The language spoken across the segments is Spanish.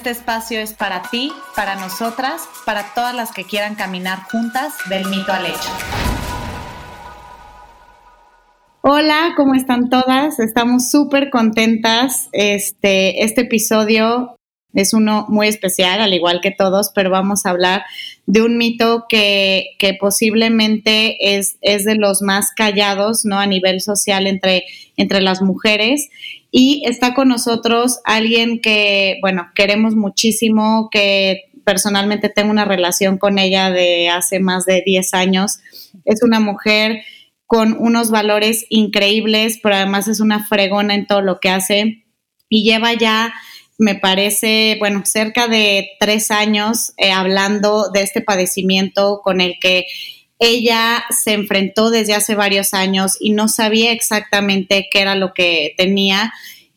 Este espacio es para ti, para nosotras, para todas las que quieran caminar juntas del mito al hecho. Hola, ¿cómo están todas? Estamos súper contentas. Este, este episodio es uno muy especial, al igual que todos, pero vamos a hablar de un mito que, que posiblemente es, es, de los más callados, ¿no? A nivel social entre, entre las mujeres. Y está con nosotros alguien que, bueno, queremos muchísimo, que personalmente tengo una relación con ella de hace más de 10 años. Es una mujer con unos valores increíbles, pero además es una fregona en todo lo que hace y lleva ya me parece, bueno, cerca de tres años eh, hablando de este padecimiento con el que ella se enfrentó desde hace varios años y no sabía exactamente qué era lo que tenía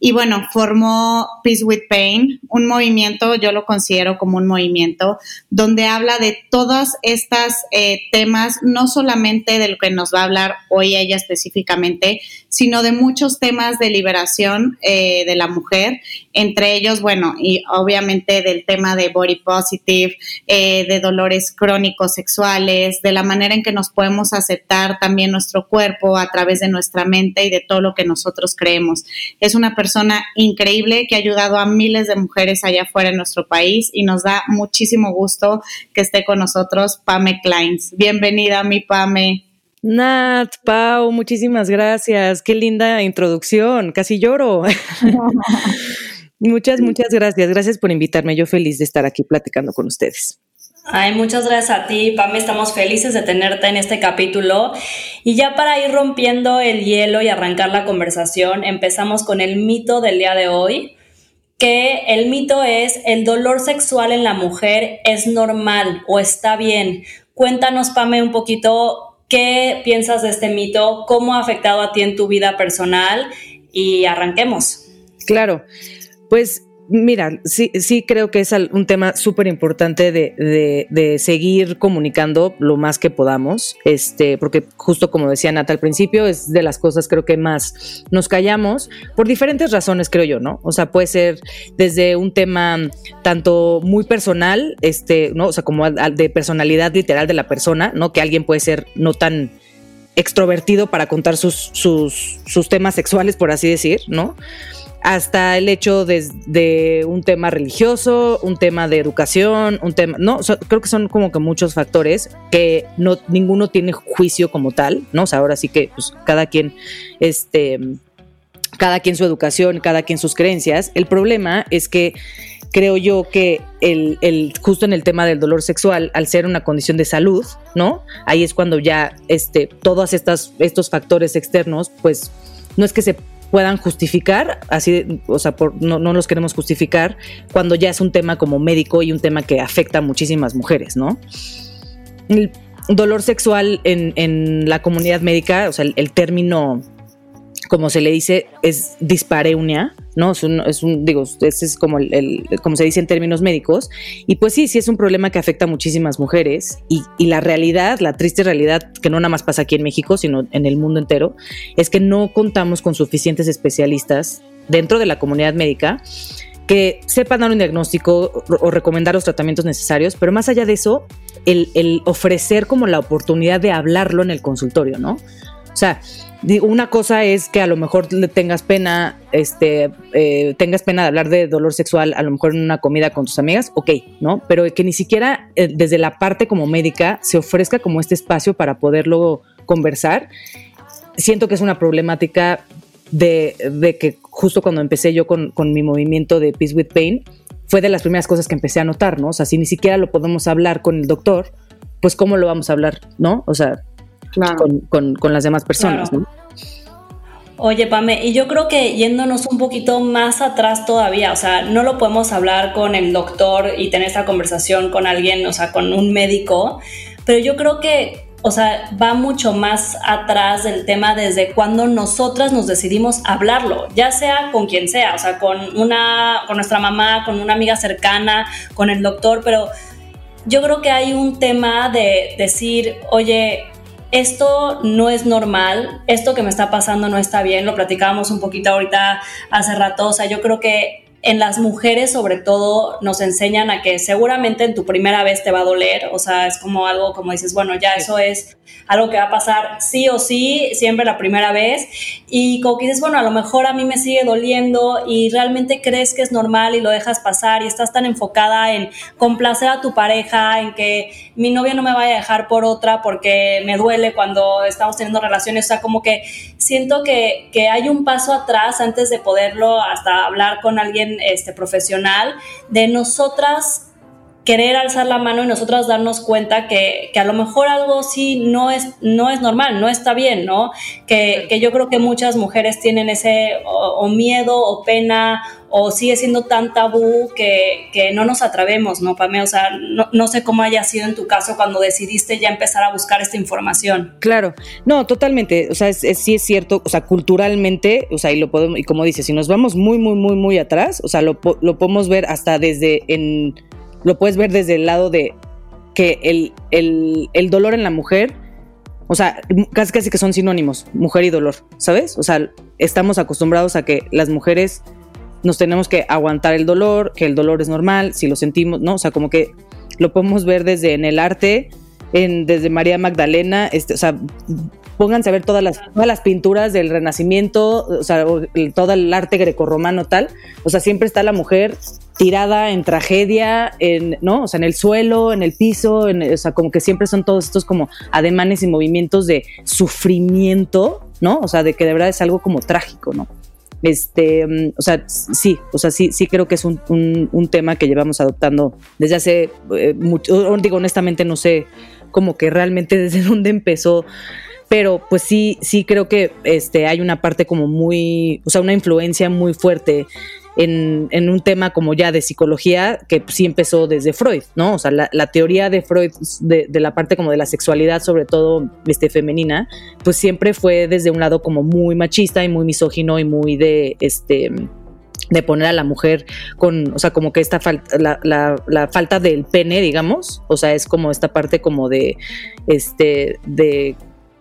y bueno, formó Peace with Pain, un movimiento, yo lo considero como un movimiento, donde habla de todos estos eh, temas, no solamente de lo que nos va a hablar hoy ella específicamente, sino de muchos temas de liberación eh, de la mujer, entre ellos, bueno, y obviamente del tema de body positive, eh, de dolores crónicos sexuales, de la manera en que nos podemos aceptar también nuestro cuerpo a través de nuestra mente y de todo lo que nosotros creemos. Es una persona persona increíble que ha ayudado a miles de mujeres allá afuera en nuestro país y nos da muchísimo gusto que esté con nosotros Pame Kleins. Bienvenida, mi Pame. Nat, Pau, muchísimas gracias. Qué linda introducción. Casi lloro. muchas, muchas gracias. Gracias por invitarme. Yo feliz de estar aquí platicando con ustedes. Ay, muchas gracias a ti, Pame. Estamos felices de tenerte en este capítulo. Y ya para ir rompiendo el hielo y arrancar la conversación, empezamos con el mito del día de hoy, que el mito es el dolor sexual en la mujer es normal o está bien. Cuéntanos, Pame, un poquito qué piensas de este mito, cómo ha afectado a ti en tu vida personal y arranquemos. Claro, pues Mira, sí, sí creo que es un tema súper importante de, seguir comunicando lo más que podamos, este, porque justo como decía Nata al principio, es de las cosas creo que más nos callamos por diferentes razones, creo yo, ¿no? O sea, puede ser desde un tema tanto muy personal, este, ¿no? O sea, como de personalidad literal de la persona, ¿no? Que alguien puede ser no tan extrovertido para contar sus, sus, sus temas sexuales, por así decir, ¿no? Hasta el hecho de, un tema religioso, un tema de educación, un tema, no, creo que son como que muchos factores que no ninguno tiene juicio como tal, ¿no? O sea, ahora sí que pues, cada quien este cada quien su educación, cada quien sus creencias. El problema es que creo yo que el, el, justo en el tema del dolor sexual, al ser una condición de salud, ¿no? Ahí es cuando ya este, todos estos factores externos, pues no es que se puedan justificar, así, o sea, por, no, no los queremos justificar cuando ya es un tema como médico y un tema que afecta a muchísimas mujeres, ¿no? El dolor sexual en, en la comunidad médica, o sea, el término como se le dice, es dispareunia, ¿no? Es un, digo, ese es como, el, como se dice en términos médicos. Y pues sí, sí es un problema que afecta a muchísimas mujeres. Y, y, la realidad, la triste realidad, que no nada más pasa aquí en México, sino en el mundo entero, es que no contamos con suficientes especialistas dentro de la comunidad médica que sepan dar un diagnóstico o recomendar los tratamientos necesarios, pero más allá de eso, el, el ofrecer como la oportunidad de hablarlo en el consultorio, ¿no? O sea, una cosa es que a lo mejor le tengas pena, este, eh, tengas pena de hablar de dolor sexual, a lo mejor en una comida con tus amigas, ok, ¿no? Pero que ni siquiera eh, desde la parte como médica se ofrezca como este espacio para poderlo conversar. Siento que es una problemática de, que justo cuando empecé yo con, con mi movimiento de Peace with Pain, fue de las primeras cosas que empecé a notar, ¿no? O sea, si ni siquiera lo podemos hablar con el doctor, pues ¿cómo lo vamos a hablar, ¿no? O sea, con, con, las demás personas. ¿no? Oye, Pame, y yo creo que yéndonos un poquito más atrás todavía, o sea, no lo podemos hablar con el doctor y tener esta conversación con alguien, o sea, con un médico, pero yo creo que, o sea, va mucho más atrás del tema desde cuando nosotras nos decidimos hablarlo, ya sea con quien sea, o sea, con una, con nuestra mamá, con una amiga cercana, con el doctor, pero yo creo que hay un tema de decir, oye, esto no es normal, esto que me está pasando no está bien, lo platicábamos un poquito ahorita hace rato, o sea, yo creo que en las mujeres sobre todo nos enseñan a que seguramente en tu primera vez te va a doler, o sea, es como algo como dices, bueno, ya eso es algo que va a pasar sí o sí, siempre la primera vez, y como que dices, bueno, a lo mejor a mí me sigue doliendo y realmente crees que es normal y lo dejas pasar y estás tan enfocada en complacer a tu pareja, en que mi novia no me vaya a dejar por otra porque me duele cuando estamos teniendo relaciones, o sea, como que siento que, que hay un paso atrás antes de poderlo hasta hablar con alguien este, profesional, de nosotras querer alzar la mano y nosotras darnos cuenta que, a lo mejor algo sí no es, no es normal, no está bien, ¿no? Que, yo creo que muchas mujeres tienen ese o, miedo o pena o sigue siendo tan tabú que, no nos atrevemos, ¿no, Pame? O sea, no, sé cómo haya sido en tu caso cuando decidiste ya empezar a buscar esta información. Claro, no, totalmente, o sea, es, sí es cierto, o sea, culturalmente, o sea, y lo podemos, y como dices, si nos vamos muy, muy, muy, muy atrás, o sea, lo, lo podemos ver hasta desde en lo puedes ver desde el lado de que el, el, dolor en la mujer, o sea, casi casi que son sinónimos, mujer y dolor, ¿sabes? O sea, estamos acostumbrados a que las mujeres nos tenemos que aguantar el dolor, que el dolor es normal, si lo sentimos, ¿no? O sea, como que lo podemos ver desde en el arte, en, desde María Magdalena, este, o sea, pónganse a ver todas las, todas las pinturas del Renacimiento, o sea, todo el arte grecorromano tal, o sea, siempre está la mujer tirada en tragedia, en, ¿no? O sea, en el suelo, en el piso, o sea, como que siempre son todos estos como ademanes y movimientos de sufrimiento, ¿no? O sea, de que de verdad es algo como trágico, ¿no? Este, mm, o sea, sí, o sea, sí, sí creo que es un, un, tema que llevamos adoptando desde hace eh, mucho, digo, honestamente no sé como que realmente desde dónde empezó pero pues sí, sí creo que este, hay una parte como muy, o sea, una influencia muy fuerte en, un tema como ya de psicología que sí empezó desde Freud, ¿no? O sea, la, teoría de Freud de, de, la parte como de la sexualidad, sobre todo este, femenina, pues siempre fue desde un lado como muy machista y muy misógino y muy de este de poner a la mujer con, o sea, como que esta falta, la, falta del pene, digamos, o sea, es como esta parte como de, este, de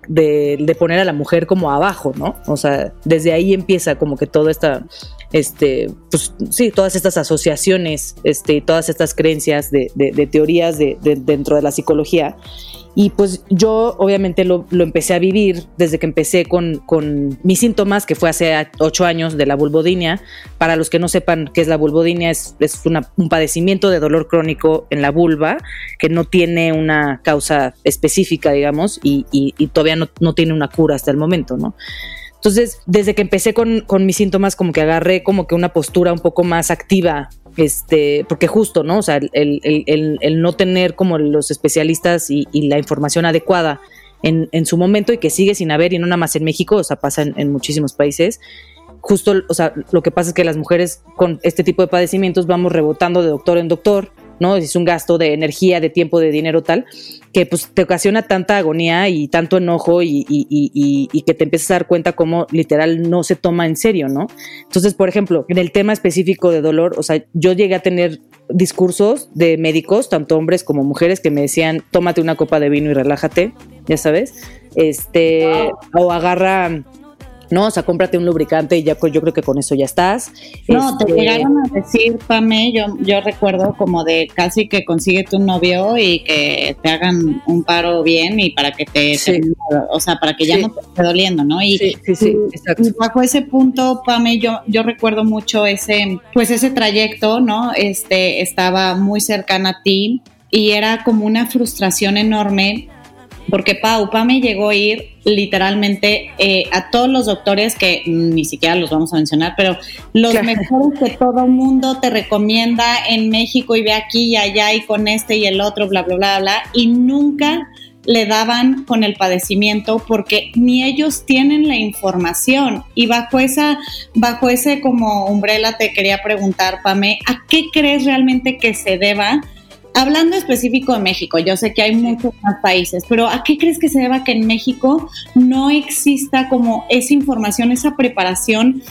de, poner a la mujer como abajo, ¿no? O sea, desde ahí empieza como que toda esta, este, pues sí, todas estas asociaciones, este, todas estas creencias de, de teorías de, dentro de la psicología y pues yo obviamente lo, empecé a vivir desde que empecé con, con, mis síntomas, que fue hace ocho años de la vulvodinia. Para los que no sepan qué es la vulvodinia, es, es un padecimiento de dolor crónico en la vulva que no tiene una causa específica, digamos, y, y, todavía no, no, tiene una cura hasta el momento, ¿no? Entonces, desde que empecé con, con mis síntomas, como que agarré como que una postura un poco más activa este, porque justo, ¿no? O sea, el, no tener como los especialistas y, la información adecuada en, en, su momento y que sigue sin haber, y no nada más en México, o sea, pasa en, muchísimos países. Justo, o sea, lo que pasa es que las mujeres con este tipo de padecimientos vamos rebotando de doctor en doctor, ¿no? Es un gasto de energía, de tiempo, de dinero tal, que pues te ocasiona tanta agonía y tanto enojo y, que te empiezas a dar cuenta cómo literal no se toma en serio, ¿no? Entonces, por ejemplo, en el tema específico de dolor, o sea, yo llegué a tener discursos de médicos, tanto hombres como mujeres, que me decían, tómate una copa de vino y relájate, ya sabes, este, o agarra ¿no? O sea, cómprate un lubricante y ya yo creo que con eso ya estás. No, te este, llegaron a decir, Pame, yo, yo recuerdo como de casi que consigue tu novio y que te hagan un paro bien y para que te, o sea, para que ya no te esté doliendo, ¿no? Y, sí, sí, sí, exacto. bajo ese punto, Pame, yo, yo recuerdo mucho ese, pues ese trayecto, ¿no? Este, estaba muy cercana a ti y era como una frustración enorme porque Pau, Pame llegó a ir literalmente eh, a todos los doctores que ni siquiera los vamos a mencionar, pero los mejores que todo mundo te recomienda en México y ve aquí y allá y con este y el otro, bla, bla, bla, bla, y nunca le daban con el padecimiento porque ni ellos tienen la información y bajo esa bajo ese como umbrella te quería preguntar Pame, ¿a qué crees realmente que se deba? Hablando específico de México, yo sé que hay muchos más países, pero ¿a qué crees que se deba que en México no exista como esa información, esa preparación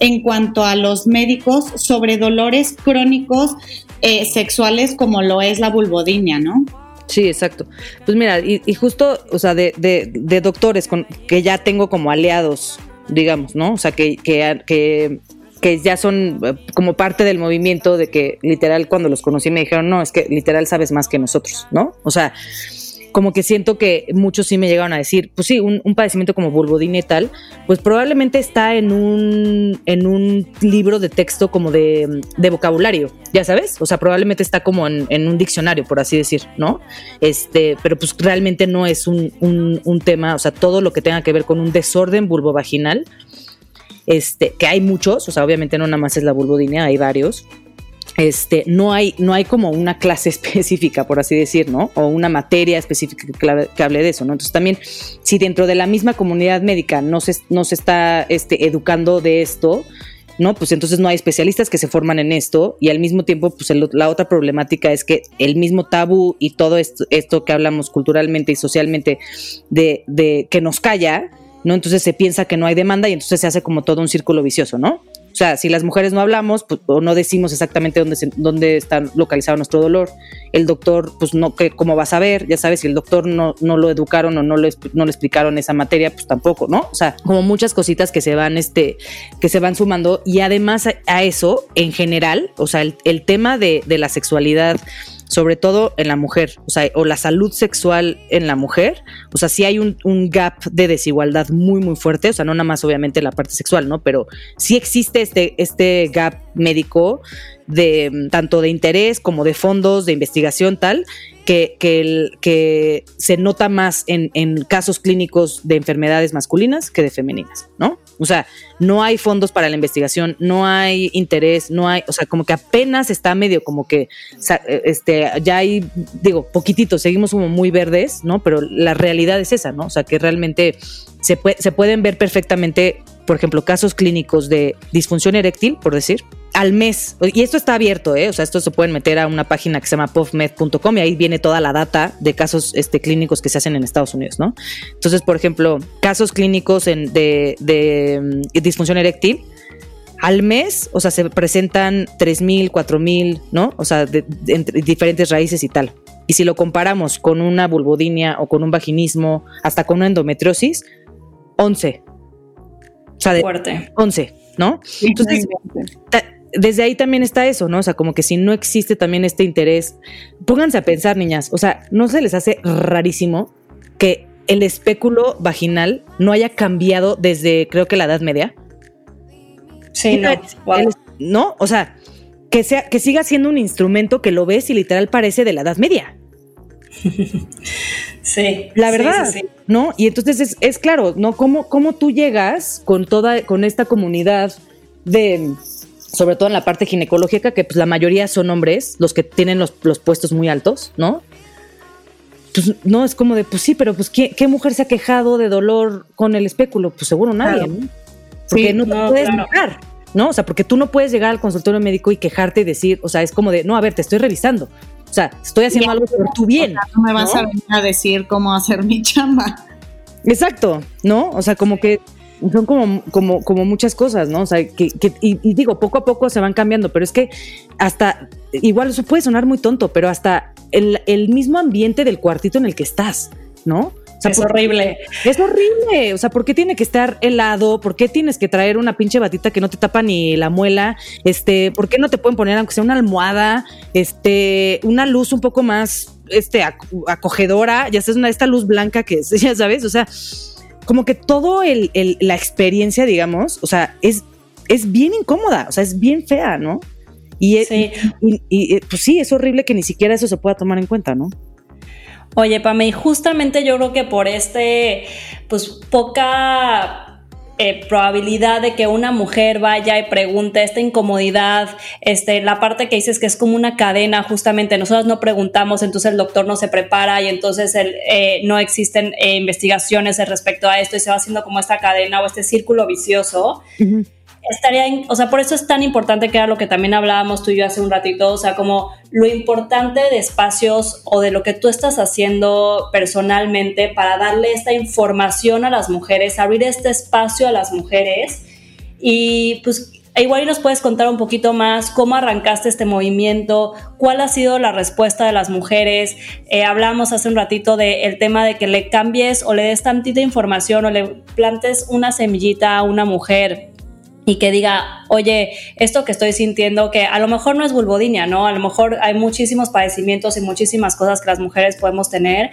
en cuanto a los médicos sobre dolores crónicos eh, sexuales como lo es la vulvodinia, ¿no? Sí, exacto. Pues mira, y, justo, o sea, de, de, doctores con, que ya tengo como aliados, digamos, ¿no? O sea, que, que, que, que, ya son eh, como parte del movimiento de que literal cuando los conocí me dijeron, no, es que literal sabes más que nosotros, ¿no? O sea, como que siento que muchos sí me llegaron a decir, pues sí, un, padecimiento como vulvodina y tal, pues probablemente está en un, en un libro de texto como de, vocabulario, ya sabes, o sea, probablemente está como en, un diccionario, por así decir, ¿no? Este, pero pues realmente no es un, un, tema, o sea, todo lo que tenga que ver con un desorden vulvovaginal, este, que hay muchos, o sea, obviamente no nada más es la vulvodinia, hay varios, este, no hay, no hay como una clase específica, por así decir, ¿no? O una materia específica que, hable de eso, ¿no? Entonces también, si dentro de la misma comunidad médica no se, no se está este, educando de esto, ¿no? Pues entonces no hay especialistas que se forman en esto y al mismo tiempo, pues la otra problemática es que el mismo tabú y todo esto, esto que hablamos culturalmente y socialmente de, de que nos calla, ¿no? Entonces se piensa que no hay demanda y entonces se hace como todo un círculo vicioso, ¿no? O sea, si las mujeres no hablamos pues, o no decimos exactamente dónde, dónde está localizado nuestro dolor, el doctor, pues no, que, ¿cómo va a saber? Ya sabes, si el doctor no, no lo educaron o no, no le explicaron esa materia, pues tampoco, ¿no? O sea, como muchas cositas que se van, este, que se van sumando y además a, eso, en general, o sea, el, el tema de, de la sexualidad sobre todo en la mujer, o sea, o la salud sexual en la mujer, o sea, sí hay un, gap de desigualdad muy, muy fuerte, o sea, no nada más obviamente la parte sexual, ¿no? Pero sí existe este, este gap médico de tanto de interés como de fondos, de investigación, tal, que, que, que se nota más en, en casos clínicos de enfermedades masculinas que de femeninas, ¿no? O sea, no hay fondos para la investigación, no hay interés, no hay, o sea, como que apenas está medio como que, este, ya hay, digo, poquitito, seguimos como muy verdes, ¿no? Pero la realidad es esa, ¿no? O sea, que realmente se, se pueden ver perfectamente, por ejemplo, casos clínicos de disfunción eréctil, por decir, al mes. Y esto está abierto, ¿eh? O sea, esto se pueden meter a una página que se llama puffmed.com y ahí viene toda la data de casos este, clínicos que se hacen en Estados Unidos, ¿no? Entonces, por ejemplo, casos clínicos de, mm, disfunción eréctil, al mes, o sea, se presentan 3.000, 4.000, ¿no? O sea, de, diferentes raíces y tal. Y si lo comparamos con una vulvodinia o con un vaginismo, hasta con una endometriosis, 11. O sea, de Fuerte. 11, ¿no? Entonces, desde ahí también está eso, ¿no? O sea, como que si no existe también este interés, pónganse a pensar, niñas, o sea, ¿no se les hace rarísimo que el espéculo vaginal no haya cambiado desde creo que la Edad Media? Sí, no. no, o sea, que sea que siga siendo un instrumento que lo ves y literal parece de la Edad Media. Sí. La verdad, ¿no? Y entonces es, claro, ¿no? ¿Cómo, ¿Cómo tú llegas con toda, con esta comunidad de sobre todo en la parte ginecológica, que pues la mayoría son hombres, los que tienen los, puestos muy altos, ¿no? Pues no, es como de, pues sí, pero pues ¿qué, mujer se ha quejado de dolor con el espéculo? Pues seguro nadie, ¿no? Porque no te puedes negar, ¿no? O sea, porque tú no puedes llegar al consultorio médico y quejarte y decir, o sea, es como de, no, a ver, te estoy revisando. O sea, estoy haciendo algo por tu bien. no me vas a venir a decir cómo hacer mi chamba. Exacto, ¿no? O sea, como que son como, como, como muchas cosas, ¿no? O sea, que, y, digo, poco a poco se van cambiando, pero es que hasta, igual eso puede sonar muy tonto, pero hasta el, el mismo ambiente del cuartito en el que estás, ¿no? Es horrible. Es horrible. O sea, ¿por qué tiene que estar helado? ¿Por qué tienes que traer una pinche batita que no te tapa ni la muela? Este, ¿por qué no te pueden poner, aunque sea una almohada, este, una luz un poco más este, acogedora? Ya sabes, una, esta luz blanca que es, ya sabes, o sea, como que todo el, la experiencia, digamos, o sea, es, es bien incómoda, o sea, es bien fea, ¿no? Y, y, pues sí, es horrible que ni siquiera eso se pueda tomar en cuenta, ¿no? Oye, Pame, y justamente yo creo que por este, pues poca eh, probabilidad de que una mujer vaya y pregunte esta incomodidad, este, la parte que dices que es como una cadena, justamente nosotros no preguntamos, entonces el doctor no se prepara y entonces el, eh, no existen eh, investigaciones respecto a esto y se va haciendo como esta cadena o este círculo vicioso estaría, o sea, por eso es tan importante que era lo que también hablábamos tú y yo hace un ratito, o sea, como lo importante de espacios o de lo que tú estás haciendo personalmente para darle esta información a las mujeres, abrir este espacio a las mujeres y pues igual nos puedes contar un poquito más cómo arrancaste este movimiento, cuál ha sido la respuesta de las mujeres. Eh, hablamos hace un ratito del tema de que le cambies o le des tantita información o le plantes una semillita a una mujer y que diga, oye, esto que estoy sintiendo, que a lo mejor no es vulvodinia, ¿no? A lo mejor hay muchísimos padecimientos y muchísimas cosas que las mujeres podemos tener,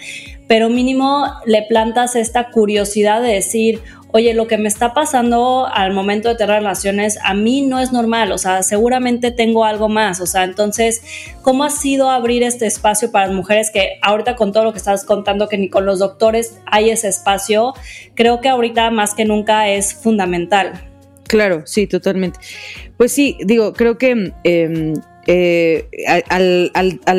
pero mínimo le plantas esta curiosidad de decir, oye, lo que me está pasando al momento de tener relaciones a mí no es normal, o sea, seguramente tengo algo más, o sea, entonces, ¿cómo ha sido abrir este espacio para las mujeres que ahorita con todo lo que estás contando, que ni con los doctores hay ese espacio, creo que ahorita más que nunca es fundamental? Claro, sí, totalmente. Pues sí, digo, creo que em, eh, al,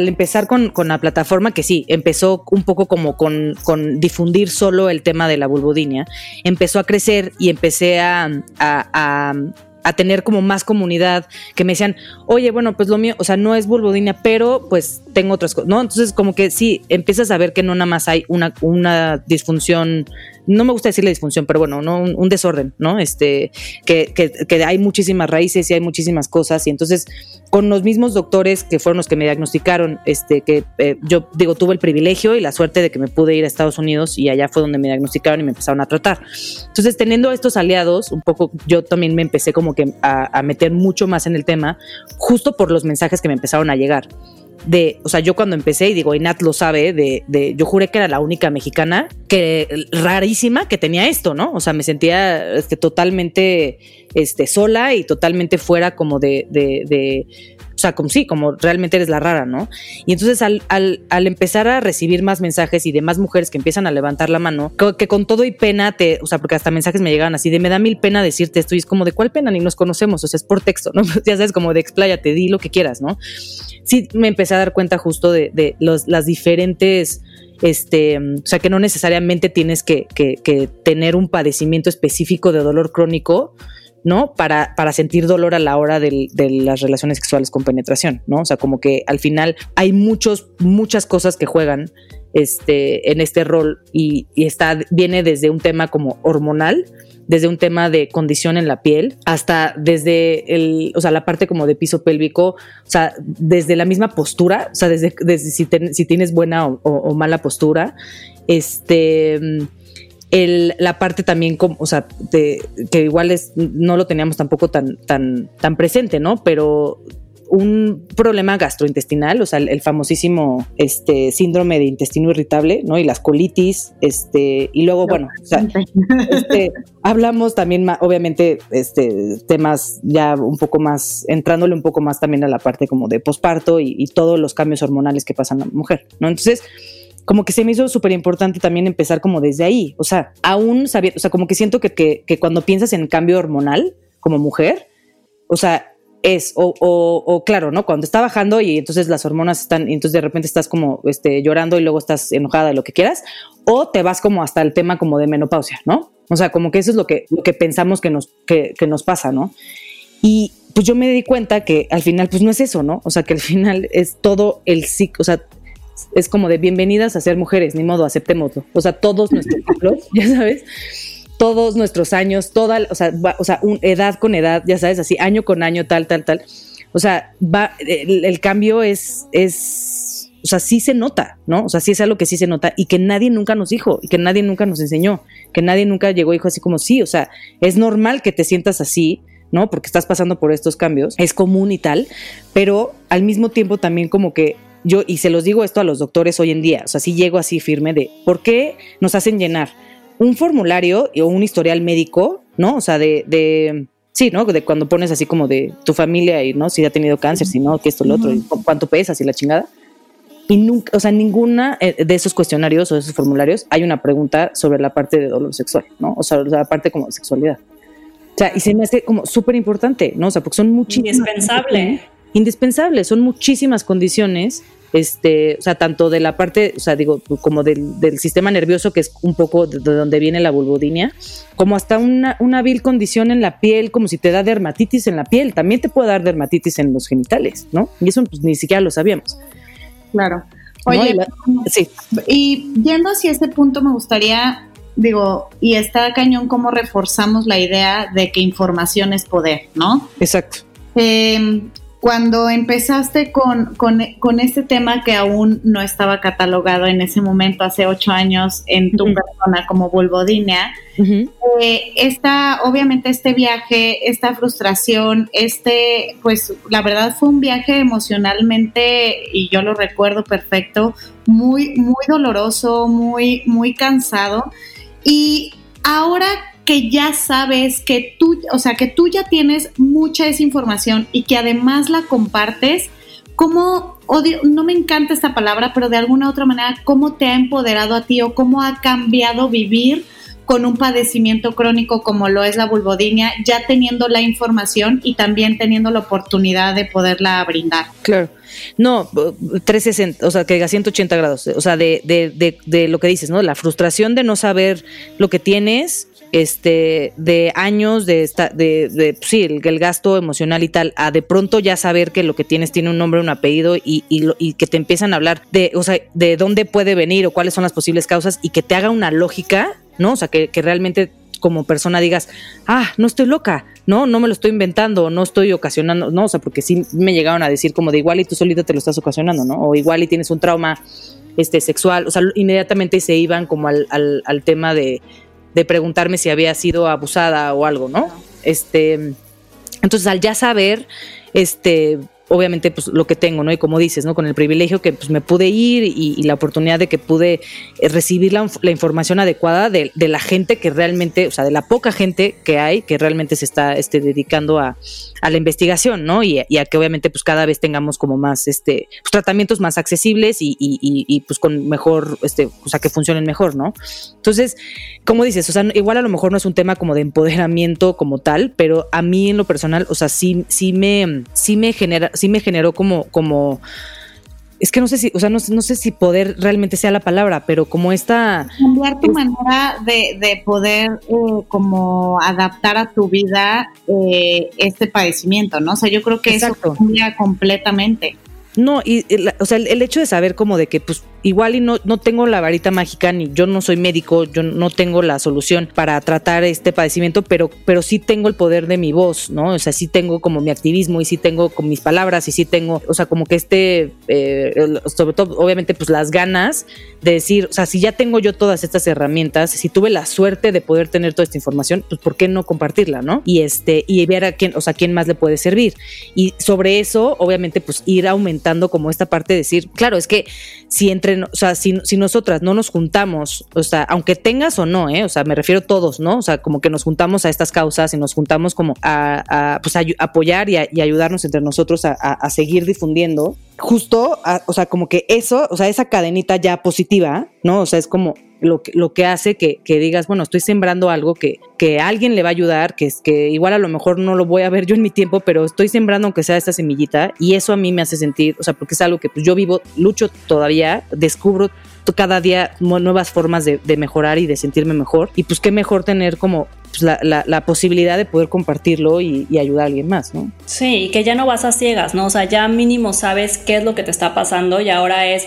empezar con, la plataforma, que sí, empezó un poco como con, difundir solo el tema de la vulvodinia, empezó a crecer y empecé a, a tener como más comunidad que me decían, oye, bueno, pues lo mío, o sea, no es vulvodinia, pero pues tengo otras cosas, ¿no? Entonces, como que sí, empiezas a ver que no nada más hay una, una disfunción no me gusta decirle disfunción, pero bueno, no un, desorden, ¿no? Este, que, que, hay muchísimas raíces y hay muchísimas cosas. Y entonces, con los mismos doctores que fueron los que me diagnosticaron, este, que eh, yo digo, tuve el privilegio y la suerte de que me pude ir a Estados Unidos y allá fue donde me diagnosticaron y me empezaron a tratar. Entonces, teniendo estos aliados, un poco yo también me empecé como que a meter mucho más en el tema, justo por los mensajes que me empezaron a llegar de, o sea, yo cuando empecé, y digo, y Nat lo sabe, de, de, yo juré que era la única mexicana que rarísima que tenía esto, ¿no? O sea, me sentía este, totalmente este, sola y totalmente fuera como de, o sea, como sí, como realmente eres la rara, ¿no? Y entonces al, al, al, empezar a recibir más mensajes y de más mujeres que empiezan a levantar la mano, que, con todo y pena te, o sea, porque hasta mensajes me llegaban así de me da mil pena decirte esto y es como de cuál pena ni nos conocemos, o sea, es por texto, ¿no? ya sabes, como de expláyate, di lo que quieras, ¿no? Sí me empecé a dar cuenta justo de, de los, las diferentes este, o sea, que no necesariamente tienes que, que, que, tener un padecimiento específico de dolor crónico, ¿no? Para, para sentir dolor a la hora de las relaciones sexuales con penetración, ¿no? O sea, como que al final hay muchos, muchas cosas que juegan este, en este rol y, está, viene desde un tema como hormonal, desde un tema de condición en la piel, hasta desde el, o sea, la parte como de piso pélvico, o sea, desde la misma postura, o sea, desde, desde si, si, tienes buena o, mala postura, este la parte también, como, o sea, que igual es, no lo teníamos tampoco tan, tan, tan presente, ¿no? Pero un problema gastrointestinal, o sea, el, famosísimo este, síndrome de intestino irritable, ¿no? Y las colitis, este, y luego, bueno, o sea, este, hablamos también, obviamente, este, temas ya un poco más, entrándole un poco más también a la parte como de posparto y, y todos los cambios hormonales que pasan a la mujer, ¿no? Entonces, como que se me hizo súper importante también empezar como desde ahí. O sea, aún sabiendo, o sea, como que siento que, que, cuando piensas en cambio hormonal como mujer, o sea, es, o, o, claro, ¿no? Cuando está bajando y entonces las hormonas están, y entonces de repente estás como este, llorando y luego estás enojada, lo que quieras, o te vas como hasta el tema como de menopausia, ¿no? O sea, como que eso es lo que, lo que pensamos que nos, que, que nos pasa, ¿no? Y pues yo me di cuenta que al final, pues no es eso, ¿no? O sea, que al final es todo el ciclo, o sea, es como de bienvenidas a ser mujeres, ni modo, aceptémoslo. O sea, todos nuestros ciclos, ya sabes, todos nuestros años, toda, o sea, o sea edad con edad, ya sabes, así, año con año, tal, tal, tal. O sea, va, el, cambio es, es, o sea, sí se nota, ¿no? O sea, sí es algo que sí se nota y que nadie nunca nos dijo y que nadie nunca nos enseñó, que nadie nunca llegó y dijo así como, sí, o sea, es normal que te sientas así, ¿no? Porque estás pasando por estos cambios, es común y tal, pero al mismo tiempo también como que yo, y se los digo esto a los doctores hoy en día, o sea, sí llego así firme de, ¿por qué nos hacen llenar un formulario o un historial médico, ¿no? O sea, de, de sí, ¿no? De cuando pones así como de tu familia y, ¿no? Si ha tenido cáncer, si no, que esto, lo otro, y cuánto pesas y la chingada. Y nunca, o sea, ninguna eh, de esos cuestionarios o de esos formularios hay una pregunta sobre la parte de dolor sexual, ¿no? O sea, la parte como de sexualidad. sea, y se me hace como súper importante, ¿no? O sea, porque son muchísimas. Indispensable. Indispensable, son muchísimas condiciones este, o sea, tanto de la parte, o sea, digo, como del, del sistema nervioso, que es un poco de, donde viene la vulvodinia, como hasta una, una vil condición en la piel, como si te da dermatitis en la piel, también te puede dar dermatitis en los genitales, ¿no? Y eso pues, ni siquiera lo sabíamos. Claro. Oye, sí. y yendo hacia este punto, me gustaría, digo, y está cañón cómo reforzamos la idea de que información es poder, ¿no? Exacto. Eh, cuando empezaste con, con, este tema que aún no estaba catalogado en ese momento, hace ocho años, en tu persona como vulvodinia, eh, esta, obviamente este viaje, esta frustración, este, pues la verdad fue un viaje emocionalmente, y yo lo recuerdo perfecto, muy, muy doloroso, muy, muy cansado. Y ahora que ya sabes que tú, o sea, que tú ya tienes mucha esa información y que además la compartes, ¿cómo, odio, no me encanta esta palabra, pero de alguna otra manera, cómo te ha empoderado a ti o cómo ha cambiado vivir con un padecimiento crónico como lo es la vulvodinia, ya teniendo la información y también teniendo la oportunidad de poderla brindar. Claro. No, 360, o sea, que a 180 grados, o sea, de, de, de, de, lo que dices, ¿no? La frustración de no saber lo que tienes este, de años de, esta, de, de sí, el, gasto emocional y tal, a de pronto ya saber que lo que tienes tiene un nombre, un apellido y, y, y, que te empiezan a hablar de, o sea, de dónde puede venir o cuáles son las posibles causas y que te haga una lógica, ¿no? O sea, que, que realmente como persona digas, ah, no estoy loca, no, no me lo estoy inventando, no estoy ocasionando, no, o sea, porque sí me llegaron a decir como de igual y tú solito te lo estás ocasionando, ¿no? O igual y tienes un trauma este, sexual, o sea, inmediatamente se iban como al, al tema de, de preguntarme si había sido abusada o algo, ¿no? Este, entonces al ya saber, este, obviamente pues lo que tengo, ¿no? Y como dices, ¿no? Con el privilegio que pues me pude ir y, y la oportunidad de que pude eh, recibir la, información adecuada de, de, la gente que realmente, o sea, de la poca gente que hay que realmente se está este, dedicando a, la investigación, ¿no? Y, a que obviamente pues cada vez tengamos como más, este, pues, tratamientos más accesibles y, y, y, pues con mejor, este, o sea, que funcionen mejor, ¿no? Entonces, como dices, o sea, igual a lo mejor no es un tema como de empoderamiento como tal, pero a mí en lo personal, o sea, sí, sí me, sí me genera, sí me generó como, como, es que no sé si, o sea, no, no, sé si poder realmente sea la palabra, pero como esta... Cambiar tu es, manera de, de poder eh, como adaptar a tu vida eh, este padecimiento, ¿no? O sea, yo creo que exacto. eso cambia completamente. No, y, o sea, el, el, hecho de saber como de que, pues, igual y no, no tengo la varita mágica, ni yo no soy médico, yo no tengo la solución para tratar este padecimiento, pero, pero sí tengo el poder de mi voz, ¿no? O sea, sí tengo como mi activismo y sí tengo con mis palabras y sí tengo, o sea, como que este, eh, sobre todo, obviamente, pues las ganas de decir, o sea, si ya tengo yo todas estas herramientas, si tuve la suerte de poder tener toda esta información, pues ¿por qué no compartirla, no? Y este, y ver a quién, o sea, quién más le puede servir. Y sobre eso, obviamente, pues ir aumentando como esta parte de decir, claro, es que si entre, o sea, si, si nosotras no nos juntamos, o sea, aunque tengas o no, ¿eh? O sea, me refiero a todos, ¿no? O sea, como que nos juntamos a estas causas y nos juntamos como a, a pues a apoyar y, ayudarnos entre nosotros a seguir difundiendo, justo, o sea, como que eso, o sea, esa cadenita ya positiva, ¿no? O sea, es como lo que, lo que hace que, que, digas, bueno, estoy sembrando algo que, que alguien le va a ayudar, que es que igual a lo mejor no lo voy a ver yo en mi tiempo, pero estoy sembrando aunque sea esta semillita y eso a mí me hace sentir, o sea, porque es algo que pues, yo vivo, lucho todavía, descubro cada día nuevas formas de, mejorar y de sentirme mejor y pues qué mejor tener como pues, la, posibilidad de poder compartirlo y, y, ayudar a alguien más, ¿no? Sí, y que ya no vas a ciegas, ¿no? O sea, ya mínimo sabes qué es lo que te está pasando y ahora es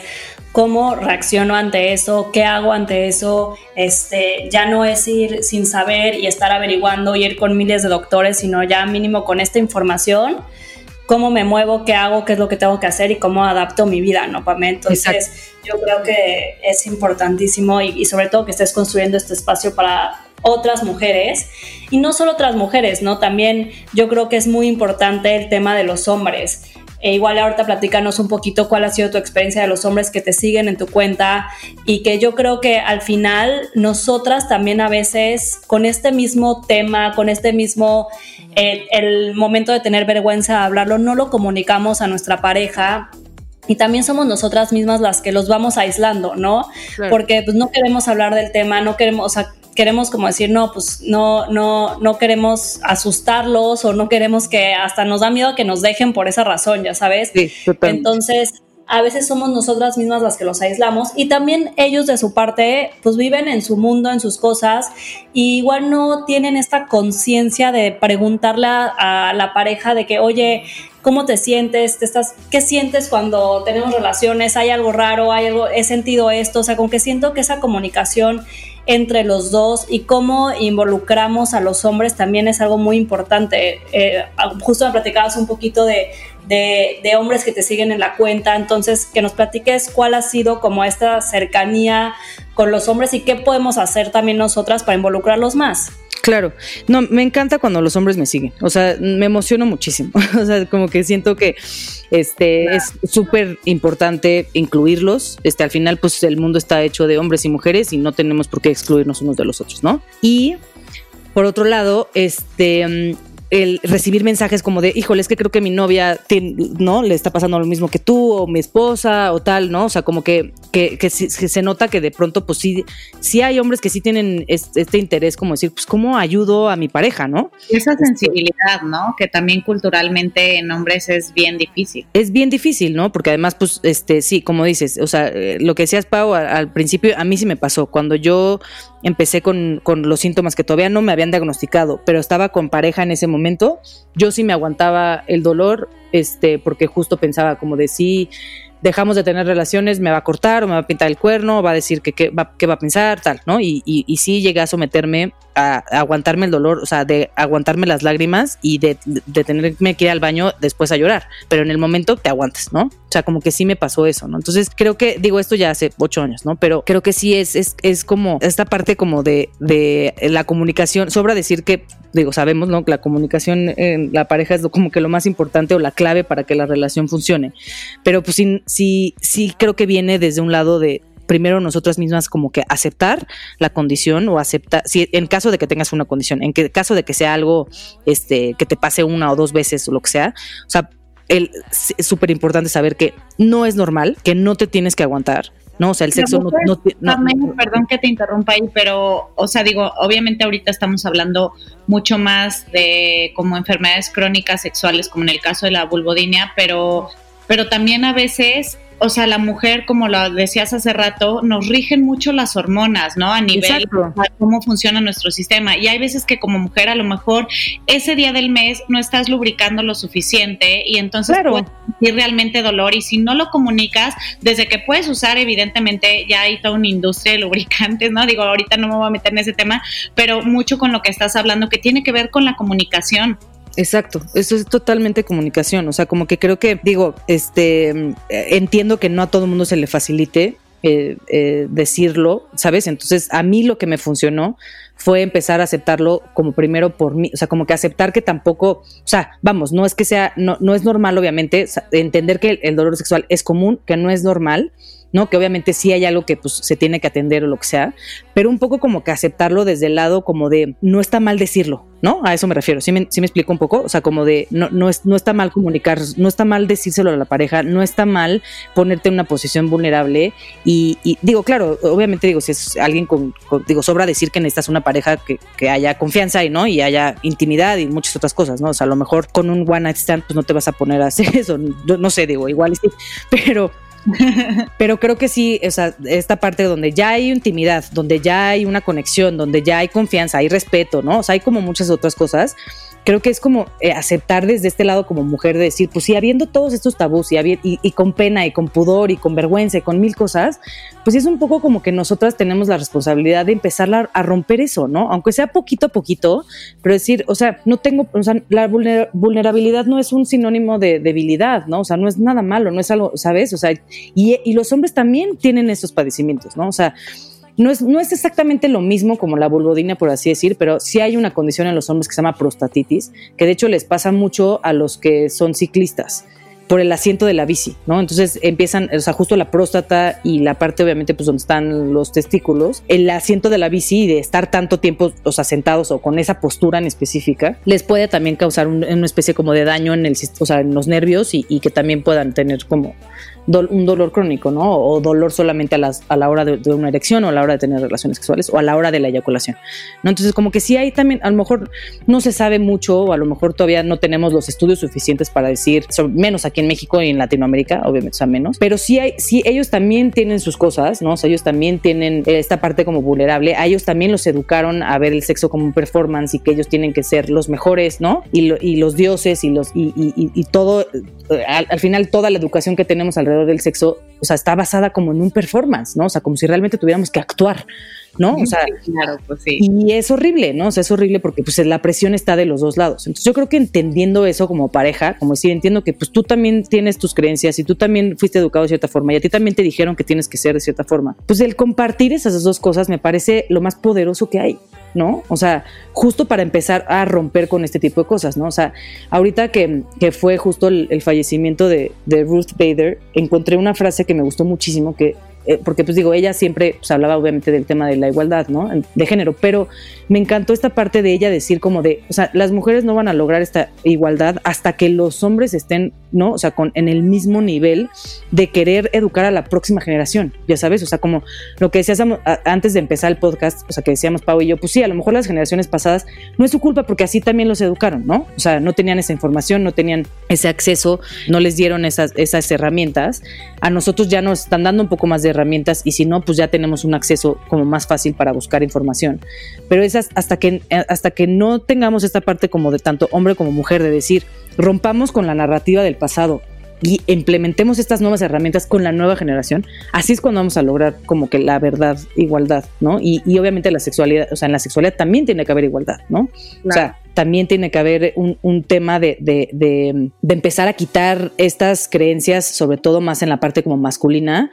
cómo reacciono ante eso, qué hago ante eso, este, ya no es ir sin saber y estar averiguando y ir con miles de doctores, sino ya mínimo con esta información, cómo me muevo, qué hago, qué es lo que tengo que hacer y cómo adapto mi vida, ¿no, Pame? Entonces, Exacto. yo creo que es importantísimo y, y sobre todo que estés construyendo este espacio para otras mujeres y no solo otras mujeres, ¿no? También yo creo que es muy importante el tema de los hombres. E igual ahorita platícanos un poquito cuál ha sido tu experiencia de los hombres que te siguen en tu cuenta y que yo creo que al final nosotras también a veces con este mismo tema, con este mismo, eh, el momento de tener vergüenza de hablarlo, no lo comunicamos a nuestra pareja y también somos nosotras mismas las que los vamos aislando, ¿no? Claro. Porque pues, no queremos hablar del tema, no queremos, o sea, queremos como decir, no, pues no, no, no queremos asustarlos o no queremos que hasta nos da miedo que nos dejen por esa razón, ya sabes. Sí, Entonces, a veces somos nosotras mismas las que los aislamos y también ellos de su parte pues viven en su mundo, en sus cosas y igual no tienen esta conciencia de preguntarle a, la pareja de que, oye, ¿cómo te sientes? ¿Te estás, ¿Qué sientes cuando tenemos relaciones? ¿Hay algo raro? ¿Hay algo? ¿He sentido esto? O sea, con que siento que esa comunicación entre los dos y cómo involucramos a los hombres también es algo muy importante. Eh, justo me platicabas un poquito de de, hombres que te siguen en la cuenta. Entonces, que nos platiques cuál ha sido como esta cercanía con los hombres y qué podemos hacer también nosotras para involucrarlos más. Claro, no, me encanta cuando los hombres me siguen, o sea, me emociono muchísimo, o sea, como que siento que este es súper importante incluirlos, este al final pues el mundo está hecho de hombres y mujeres y no tenemos por qué excluirnos unos de los otros, ¿no? Y por otro lado, este el recibir mensajes como de, híjole, es que creo que mi novia, ¿no? Le está pasando lo mismo que tú, o mi esposa, o tal, ¿no? O sea, como que, que, que, se nota que de pronto, pues sí, sí hay hombres que sí tienen este, interés, como decir, pues, ¿cómo ayudo a mi pareja, no? Esa sensibilidad, ¿no? Que también culturalmente en hombres es bien difícil. Es bien difícil, ¿no? Porque además, pues, este, sí, como dices, o sea, eh, lo que decías, Pau, al principio, a mí sí me pasó. Cuando yo empecé con, con, los síntomas que todavía no me habían diagnosticado, pero estaba con pareja en ese momento, yo sí me aguantaba el dolor, este, porque justo pensaba como de sí, dejamos de tener relaciones, me va a cortar o me va a pintar el cuerno, va a decir que qué va, va, a pensar, tal, ¿no? Y, y, y, sí llegué a someterme a, aguantarme el dolor, o sea, de aguantarme las lágrimas y de, de, tenerme que ir al baño después a llorar, pero en el momento te aguantas, ¿no? O sea, como que sí me pasó eso, ¿no? Entonces creo que, digo, esto ya hace ocho años, ¿no? Pero creo que sí es, es, es como esta parte como de, de la comunicación, sobra decir que, digo, sabemos, ¿no? Que la comunicación en la pareja es como que lo más importante o la clave para que la relación funcione, pero pues sí, sí, sí creo que viene desde un lado de, primero nosotras mismas como que aceptar la condición o aceptar, si en caso de que tengas una condición, en caso de que sea algo este, que te pase una o dos veces o lo que sea, o sea, es súper importante saber que no es normal, que no te tienes que aguantar, ¿no? O sea, el sexo no, no, Perdón que te interrumpa ahí, pero, o sea, digo, obviamente ahorita estamos hablando mucho más de como enfermedades crónicas sexuales, como en el caso de la vulvodinia, pero, pero también a veces o sea, la mujer, como lo decías hace rato, nos rigen mucho las hormonas, ¿no? A nivel de cómo funciona nuestro sistema. Y hay veces que como mujer a lo mejor ese día del mes no estás lubricando lo suficiente y entonces puedes sentir realmente dolor. Y si no lo comunicas, desde que puedes usar, evidentemente ya hay toda una industria de lubricantes, ¿no? Digo, ahorita no me voy a meter en ese tema, pero mucho con lo que estás hablando que tiene que ver con la comunicación. Exacto, eso es totalmente comunicación, o sea, como que creo que, digo, este, entiendo que no a todo el mundo se le facilite eh, eh, decirlo, ¿sabes? Entonces, a mí lo que me funcionó fue empezar a aceptarlo como primero por mí, o sea, como que aceptar que tampoco, o sea, vamos, no es que sea, no, no es normal, obviamente, entender que el dolor sexual es común, que no es normal, ¿no? Que obviamente sí hay algo que pues se tiene que atender o lo que sea, pero un poco como que aceptarlo desde el lado como de no está mal decirlo, ¿no? A eso me refiero. ¿Sí me, me explico un poco? O sea, como de no, no, es, no está mal comunicar, no está mal decírselo a la pareja, no está mal ponerte en una posición vulnerable y, digo, claro, obviamente digo, si es alguien con, digo, sobra decir que necesitas una pareja que, que, haya confianza y no, y haya intimidad y muchas otras cosas, ¿no? O sea, a lo mejor con un one night stand pues no te vas a poner a hacer eso, no, no sé, digo, igual sí, pero Pero creo que sí, o sea, esta parte donde ya hay intimidad, donde ya hay una conexión, donde ya hay confianza, hay respeto, ¿no? O sea, hay como muchas otras cosas creo que es como eh, aceptar desde este lado como mujer de decir, pues sí, habiendo todos estos tabús y, y, con pena y con pudor y con vergüenza y con mil cosas, pues es un poco como que nosotras tenemos la responsabilidad de empezar a, romper eso, ¿no? Aunque sea poquito a poquito, pero decir, o sea, no tengo, o sea, la vulnerabilidad no es un sinónimo de debilidad, ¿no? O sea, no es nada malo, no es algo, ¿sabes? O sea, y, y los hombres también tienen esos padecimientos, ¿no? O sea, no es, no es exactamente lo mismo como la vulvodina, por así decir, pero sí hay una condición en los hombres que se llama prostatitis, que de hecho les pasa mucho a los que son ciclistas por el asiento de la bici, ¿no? Entonces empiezan, o sea, justo la próstata y la parte obviamente pues donde están los testículos, el asiento de la bici y de estar tanto tiempo, o sea, sentados o con esa postura en específica, les puede también causar una especie como de daño en, el, o sea, en los nervios y, y que también puedan tener como un dolor crónico, ¿no? O dolor solamente a, las, a la hora de, una erección o a la hora de tener relaciones sexuales o a la hora de la eyaculación, ¿no? Entonces, como que sí hay también, a lo mejor no se sabe mucho o a lo mejor todavía no tenemos los estudios suficientes para decir, menos aquí en México y en Latinoamérica, obviamente, o sea, menos, pero sí hay, sí ellos también tienen sus cosas, ¿no? O sea, ellos también tienen esta parte como vulnerable, a ellos también los educaron a ver el sexo como un performance y que ellos tienen que ser los mejores, ¿no? Y, y los dioses y los y, y todo, al, al final toda la educación que tenemos alrededor del sexo, o sea, está basada como en un performance, ¿no? O sea, como si realmente tuviéramos que actuar, ¿no? O sea, claro, pues sí. Y es horrible, ¿no? O sea, es horrible porque pues la presión está de los dos lados. Entonces yo creo que entendiendo eso como pareja, como decir, entiendo que pues tú también tienes tus creencias y tú también fuiste educado de cierta forma y a ti también te dijeron que tienes que ser de cierta forma. Pues el compartir esas dos cosas me parece lo más poderoso que hay. ¿no? O sea, justo para empezar a romper con este tipo de cosas, ¿no? O sea, ahorita que, fue justo el, fallecimiento de, de, Ruth Bader, encontré una frase que me gustó muchísimo, que eh, porque pues digo, ella siempre pues, hablaba obviamente del tema de la igualdad, ¿no? De género, pero me encantó esta parte de ella decir como de, o sea, las mujeres no van a lograr esta igualdad hasta que los hombres estén, ¿no? O sea, con, en el mismo nivel de querer educar a la próxima generación, ya sabes, o sea, como lo que decíamos antes de empezar el podcast, o sea, que decíamos Pau y yo, pues sí, a lo mejor las generaciones pasadas no es su culpa porque así también los educaron, ¿no? O sea, no tenían esa información, no tenían ese acceso, no les dieron esas, esas herramientas. A nosotros ya nos están dando un poco más de herramientas y si no, pues ya tenemos un acceso como más fácil para buscar información. Pero esas, hasta que, hasta que no tengamos esta parte como de tanto hombre como mujer, de decir, rompamos con la narrativa del pasado y implementemos estas nuevas herramientas con la nueva generación, así es cuando vamos a lograr como que la verdad, igualdad, ¿no? Y, obviamente la sexualidad, o sea, en la sexualidad también tiene que haber igualdad, ¿no? O sea, también tiene que haber un, un tema de, de, de, de, empezar a quitar estas creencias, sobre todo más en la parte como masculina,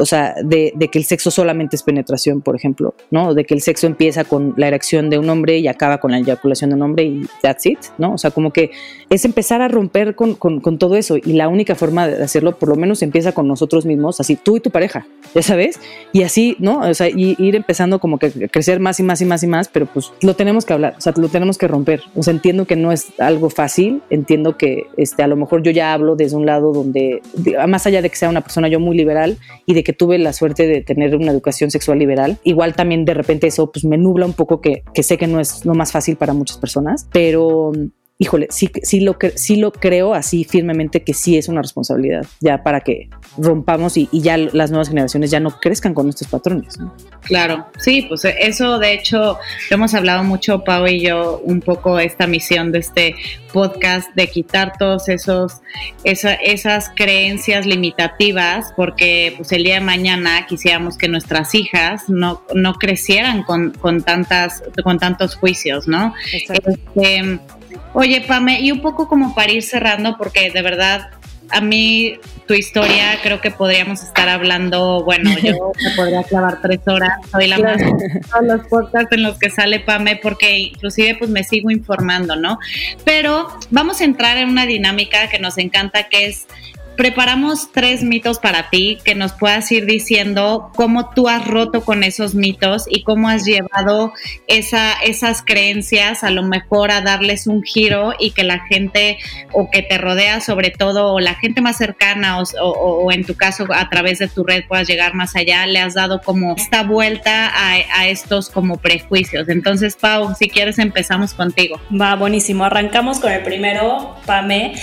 o sea, de, que el sexo solamente es penetración, por ejemplo, ¿no? De que el sexo empieza con la erección de un hombre y acaba con la eyaculación de un hombre y that's it, ¿no? O sea, como que es empezar a romper con, todo eso y la única forma de hacerlo, por lo menos, empieza con nosotros mismos, así tú y tu pareja, ya sabes, y así, ¿no? O sea, y, ir empezando como que crecer más y más y más y más, pero pues lo tenemos que hablar, o sea, lo tenemos que romper. O sea, entiendo que no es algo fácil, entiendo que este, a lo mejor yo ya hablo desde un lado donde, más allá de que sea una persona yo muy liberal y de que tuve la suerte de tener una educación sexual liberal. Igual también de repente eso pues me nubla un poco que, que sé que no es lo más fácil para muchas personas, pero híjole, sí, sí, lo, sí lo creo así firmemente que sí es una responsabilidad ya para que rompamos y, ya las nuevas generaciones ya no crezcan con estos patrones. Claro, sí, pues eso de hecho hemos hablado mucho Pau y yo un poco esta misión de este podcast de quitar todos esos esas creencias limitativas porque pues el día de mañana quisiéramos que nuestras hijas no, no crecieran con, con tantas con tantos juicios, ¿no? Este, Oye, Pame, y un poco como para ir cerrando, porque de verdad a mí tu historia creo que podríamos estar hablando, bueno, yo me podría clavar tres horas, soy la más de todos los podcasts en los que sale Pame porque inclusive pues me sigo informando, ¿no? Pero vamos a entrar en una dinámica que nos encanta que es preparamos tres mitos para ti que nos puedas ir diciendo cómo tú has roto con esos mitos y cómo has llevado esa, esas creencias a lo mejor a darles un giro y que la gente o que te rodea sobre todo o la gente más cercana o, en tu caso a través de tu red puedas llegar más allá, le has dado como esta vuelta a, estos como prejuicios. Entonces, Pau, si quieres empezamos contigo. Va, buenísimo. Arrancamos con el primero, Pame.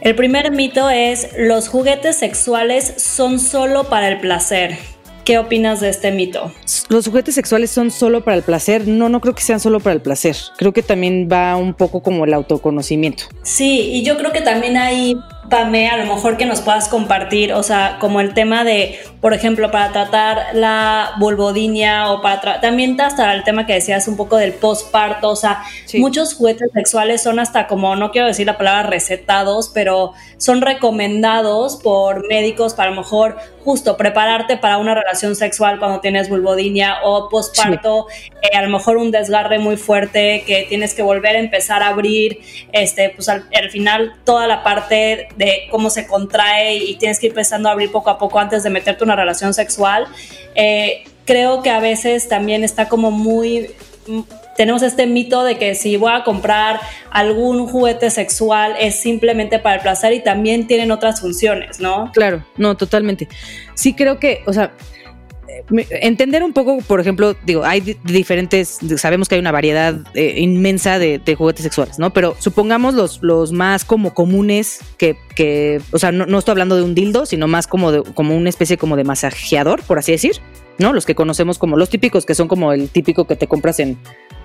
El primer mito es los juguetes sexuales son solo para el placer. ¿Qué opinas de este mito? Los juguetes sexuales son solo para el placer. No, no creo que sean solo para el placer. Creo que también va un poco como el autoconocimiento. Sí, y yo creo que también hay Pame, a lo mejor que nos puedas compartir, o sea, como el tema de, por ejemplo, para tratar la vulvodinia o para también hasta el tema que decías un poco del postparto, o sea, muchos juguetes sexuales son hasta como, no quiero decir la palabra recetados, pero son recomendados por médicos para a lo mejor justo prepararte para una relación sexual cuando tienes vulvodinia o postparto, eh, a lo mejor un desgarre muy fuerte que tienes que volver a empezar a abrir, este, pues al final toda la parte de cómo se contrae y tienes que ir empezando a abrir poco a poco antes de meterte una relación sexual, eh, creo que a veces también está como muy tenemos este mito de que si voy a comprar algún juguete sexual es simplemente para el placer y también tienen otras funciones, ¿no? Claro, no, totalmente. Sí creo que, o sea, entender un poco, por ejemplo, digo, hay diferentes, sabemos que hay una variedad eh, inmensa de, juguetes sexuales, ¿no? Pero supongamos los, los más como comunes que, que o sea, no, estoy hablando de un dildo, sino más como de, como una especie como de masajeador, por así decir, ¿no? Los que conocemos como los típicos, que son como el típico que te compras en,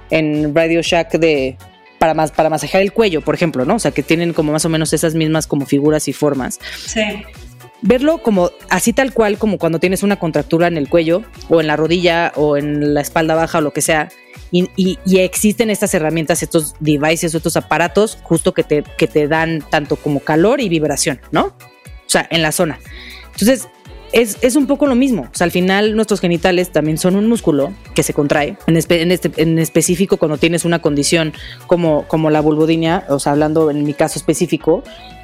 en Radio Shack de para, más, para masajear el cuello, por ejemplo, ¿no? O sea, que tienen como más o menos esas mismas como figuras y formas. Sí. Verlo como así tal cual, como cuando tienes una contractura en el cuello o en la rodilla o en la espalda baja o lo que sea, y, existen estas herramientas, estos devices, estos aparatos justo que te, que te dan tanto como calor y vibración, ¿no? O sea, en la zona. Entonces, es, un poco lo mismo. O sea, al final nuestros genitales también son un músculo que se contrae. En, en, este, en específico, cuando tienes una condición como, como la vulvodinia, o sea, hablando en mi caso específico,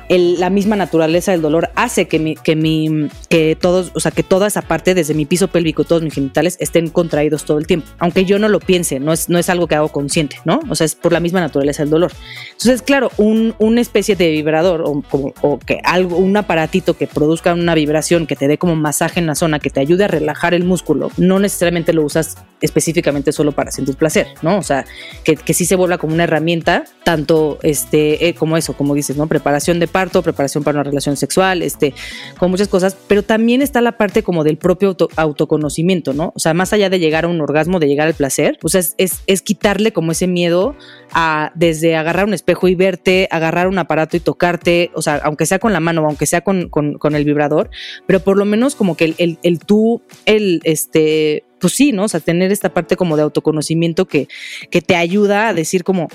la misma naturaleza del dolor hace que mi, que mi, que todos, o sea, que toda esa parte, desde mi piso pélvico, todos mis genitales estén contraídos todo el tiempo. Aunque yo no lo piense, no es, no es algo que hago consciente, ¿no? O sea, es por la misma naturaleza del dolor. Entonces, claro, un, una especie de vibrador o, o que algo, un aparatito que produzca una vibración, que te dé como masaje en la zona, que te ayude a relajar el músculo, no necesariamente lo usas específicamente solo para sentir placer, ¿no? O sea, que, que sí se vuelva como una herramienta, tanto este, eh, como eso, como dices, ¿no? Preparación de parto, preparación para una relación sexual, este, con muchas cosas, pero también está la parte como del propio autoconocimiento, ¿no? O sea, más allá de llegar a un orgasmo, de llegar al placer, o sea, es, es, quitarle como ese miedo a desde agarrar un espejo y verte, agarrar un aparato y tocarte, o sea, aunque sea con la mano, aunque sea con, el vibrador, pero por lo menos como que el tú, el, este, pues sí, ¿no? O sea, tener esta parte como de autoconocimiento que, que te ayuda a decir como,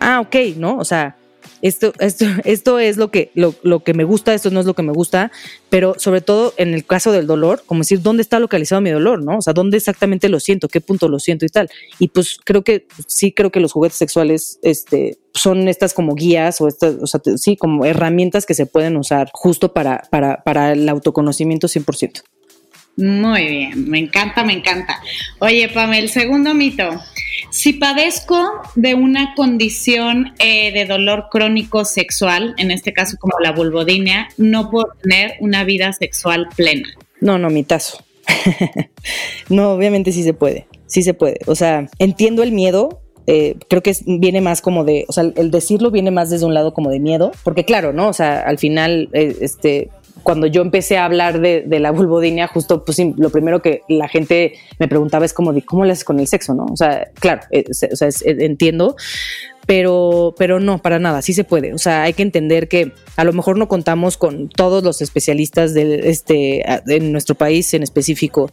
ah, ok, ¿no? O sea, esto, esto, esto es lo que, lo, lo, que me gusta, esto no es lo que me gusta, pero sobre todo en el caso del dolor, como decir, ¿dónde está localizado mi dolor? ¿No? O sea, ¿dónde exactamente lo siento? ¿Qué punto lo siento y tal? Y pues creo que, sí creo que los juguetes sexuales, este, son estas como guías o estas, o sea, sí, como herramientas que se pueden usar justo para, para, para el autoconocimiento 100%. Muy bien, me encanta, me encanta. Oye, Pamela, el segundo mito. Si padezco de una condición eh, de dolor crónico sexual, en este caso como la vulvodinia, no puedo tener una vida sexual plena. No, no, mitazo. no, obviamente sí se puede, sí se puede. O sea, entiendo el miedo, eh, creo que viene más como de, o sea, el decirlo viene más desde un lado como de miedo, porque claro, ¿no? O sea, al final, eh, este, cuando yo empecé a hablar de, la vulvodinia, justo pues lo primero que la gente me preguntaba es como de cómo le haces con el sexo, ¿no? O sea, claro, eh, o sea, eh, entiendo, pero, pero no, para nada, sí se puede. O sea, hay que entender que a lo mejor no contamos con todos los especialistas de este, en nuestro país en específico,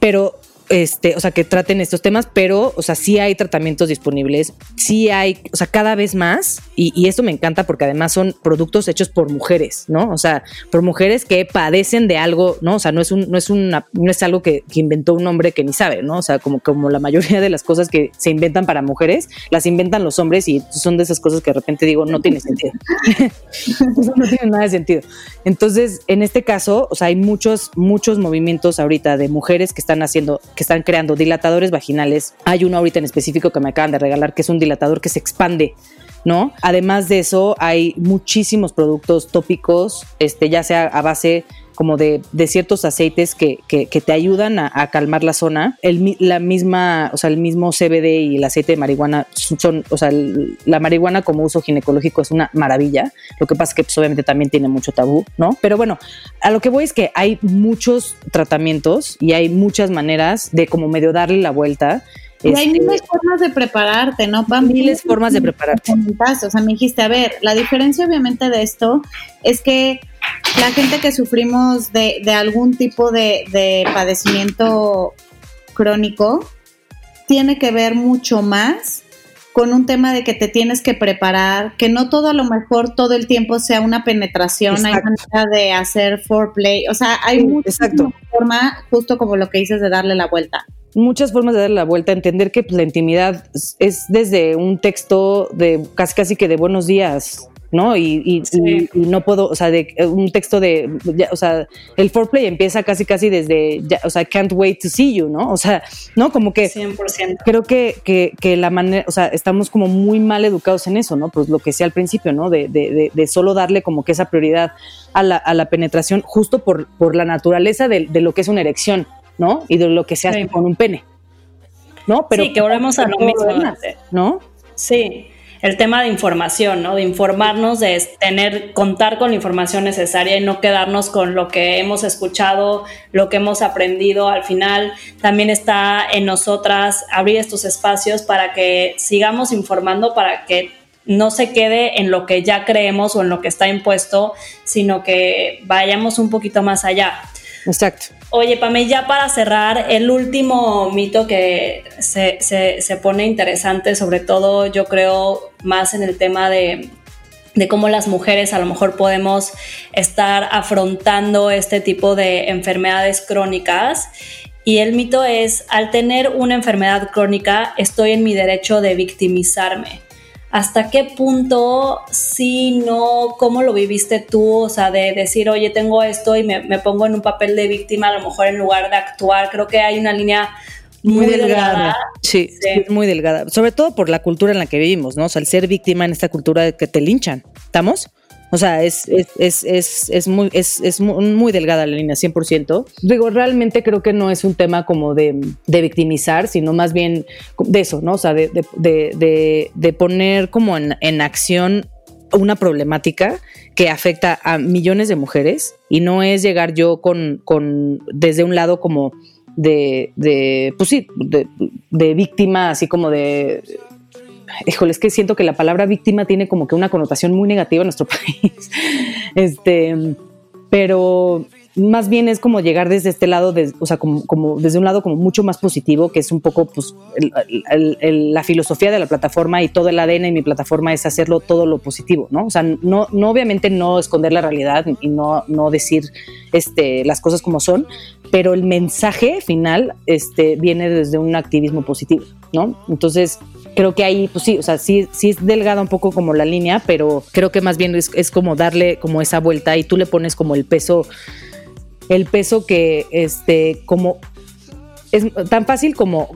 pero este, o sea, que traten estos temas, pero, o sea, sí hay tratamientos disponibles, sí hay, o sea, cada vez más, y, esto me encanta porque además son productos hechos por mujeres, ¿no? O sea, por mujeres que padecen de algo, ¿no? O sea, no es un, no es una, no es algo que, inventó un hombre que ni sabe, ¿no? O sea, como, como la mayoría de las cosas que se inventan para mujeres, las inventan los hombres y son de esas cosas que de repente digo, no tiene sentido. no tiene nada de sentido. Entonces, en este caso, o sea, hay muchos, muchos movimientos ahorita de mujeres que están haciendo, están creando dilatadores vaginales. Hay uno ahorita en específico que me acaban de regalar que es un dilatador que se expande ¿no? Además de eso, hay muchísimos productos tópicos, este, ya sea a base como de, ciertos aceites que, te ayudan a, calmar la zona. El, la misma, o sea, el mismo CBD y el aceite de marihuana son, o sea, la marihuana como uso ginecológico es una maravilla. Lo que pasa es que pues, obviamente también tiene mucho tabú, ¿no? Pero bueno, a lo que voy es que hay muchos tratamientos y hay muchas maneras de como medio darle la vuelta. Y hay este, miles formas de prepararte, ¿no? miles formas de prepararte. O sea, me dijiste, a ver, la diferencia obviamente de esto es que la gente que sufrimos de, de algún tipo de, de, padecimiento crónico tiene que ver mucho más con un tema de que te tienes que preparar, que no todo a lo mejor todo el tiempo sea una penetración, hay manera de hacer foreplay, o sea, hay muchas formas, justo como lo que dices de darle la vuelta. Muchas formas de darle la vuelta, entender que pues, la intimidad es desde un texto de casi casi que de buenos días, ¿no? Y, no puedo, o sea, de un texto de, o sea, el foreplay empieza casi, casi desde, o sea, can't wait to see you, ¿no? O sea, ¿no? Como que 100%. creo que, que, que, la manera, o sea, estamos como muy mal educados en eso, ¿no? Pues lo que sea al principio, ¿no? De, de, de, solo darle como que esa prioridad a la, a la penetración justo por, por la naturaleza de, lo que es una erección, ¿no? Y de lo que se hace con un pene. ¿No? Pero sí, que volvemos a lo mismo, ¿no? Sí, el tema de información, ¿no? De informarnos, de tener, contar con la información necesaria y no quedarnos con lo que hemos escuchado, lo que hemos aprendido. Al final también está en nosotras abrir estos espacios para que sigamos informando, para que no se quede en lo que ya creemos o en lo que está impuesto, sino que vayamos un poquito más allá. Exacto. Oye, Pame, ya para cerrar, el último mito que se, se, pone interesante, sobre todo yo creo más en el tema de, de cómo las mujeres a lo mejor podemos estar afrontando este tipo de enfermedades crónicas. Y el mito es, al tener una enfermedad crónica, estoy en mi derecho de victimizarme hasta qué punto sí, no, cómo lo viviste tú, o sea, de decir, oye, tengo esto y me, pongo en un papel de víctima, a lo mejor en lugar de actuar, creo que hay una línea muy, delgada. Sí, sí, muy delgada, sobre todo por la cultura en la que vivimos, ¿no? O sea, el ser víctima en esta cultura de que te linchan, ¿estamos? O sea, es, es, es, es, es muy, es, es muy, delgada la línea, 100%. Digo, realmente creo que no es un tema como de, de victimizar, sino más bien de eso, ¿no? O sea, de, de, de poner como en, en acción una problemática que afecta a millones de mujeres y no es llegar yo con, con desde un lado como de, de pues sí, de, de, víctima, así como de híjole, es que siento que la palabra víctima tiene como que una connotación muy negativa en nuestro país. Este, pero más bien es como llegar desde este lado, o sea, como, desde un lado como mucho más positivo, que es un poco pues la filosofía de la plataforma y todo el ADN de mi plataforma es hacerlo todo lo positivo, ¿no? O sea, no, no obviamente no esconder la realidad y no, no decir este, las cosas como son, pero el mensaje final este, viene desde un activismo positivo, ¿no? Entonces, creo que ahí, pues sí, o sea, sí, sí es delgada un poco como la línea, pero creo que más bien es, es como darle como esa vuelta y tú le pones como el peso, el peso que, este, como es tan fácil como